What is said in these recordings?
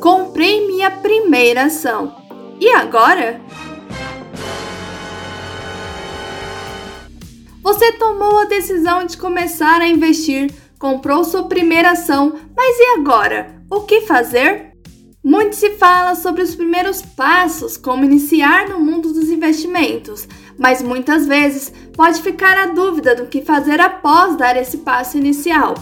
Comprei minha primeira ação. E agora? Você tomou a decisão de começar a investir, comprou sua primeira ação, mas e agora? O que fazer? Muito se fala sobre os primeiros passos, como iniciar no mundo dos investimentos, mas muitas vezes pode ficar a dúvida do que fazer após dar esse passo inicial.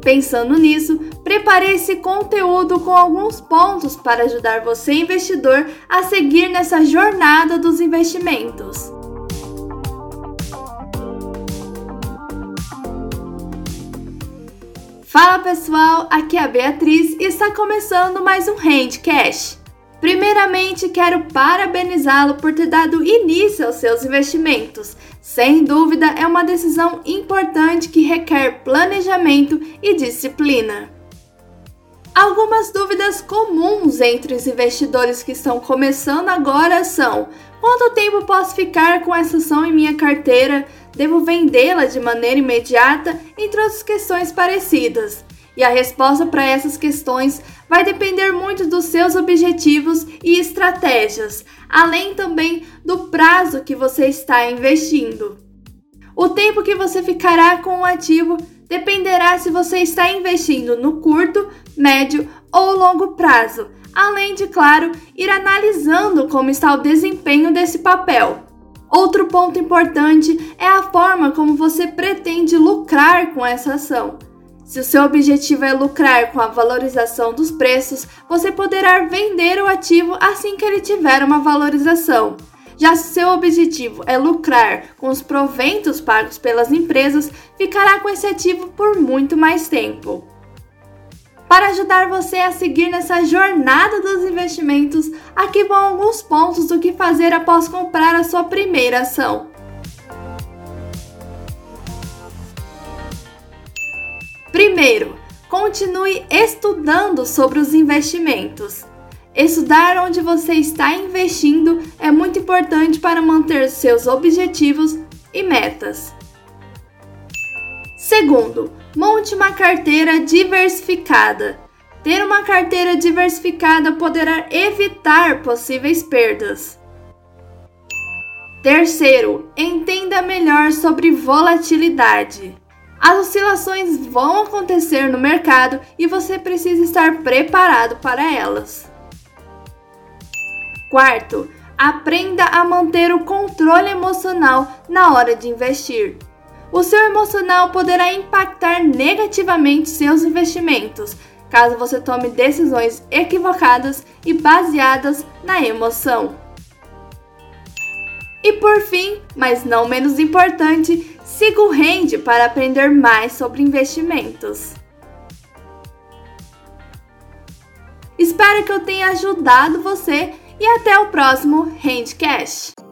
Pensando nisso, preparei esse conteúdo com alguns pontos para ajudar você, investidor, a seguir nessa jornada dos investimentos. Fala pessoal, aqui é a Beatriz e está começando mais um Handcash. Primeiramente, quero parabenizá-lo por ter dado início aos seus investimentos. Sem dúvida, é uma decisão importante que requer planejamento e disciplina. Algumas dúvidas comuns entre os investidores que estão começando agora são: quanto tempo posso ficar com essa ação em minha carteira? Devo vendê-la de maneira imediata? Entre outras questões parecidas. E a resposta para essas questões vai depender muito dos seus objetivos e estratégias, além também do prazo que você está investindo. O tempo que você ficará com o ativo dependerá se você está investindo no curto, médio ou longo prazo, além de, claro, ir analisando como está o desempenho desse papel. Outro ponto importante é a forma como você pretende lucrar com essa ação. Se o seu objetivo é lucrar com a valorização dos preços, você poderá vender o ativo assim que ele tiver uma valorização. Já se seu objetivo é lucrar com os proventos pagos pelas empresas, ficará com esse ativo por muito mais tempo. Para ajudar você a seguir nessa jornada dos investimentos, aqui vão alguns pontos do que fazer após comprar a sua primeira ação. Primeiro, continue estudando sobre os investimentos. Estudar onde você está investindo é muito importante para manter seus objetivos e metas. Segundo, monte uma carteira diversificada. Ter uma carteira diversificada poderá evitar possíveis perdas. Terceiro, entenda melhor sobre volatilidade. As oscilações vão acontecer no mercado e você precisa estar preparado para elas. Quarto, aprenda a manter o controle emocional na hora de investir. O seu emocional poderá impactar negativamente seus investimentos, caso você tome decisões equivocadas e baseadas na emoção. E por fim, mas não menos importante, siga o Rende para aprender mais sobre investimentos. Espero que eu tenha ajudado você e até o próximo Handcast.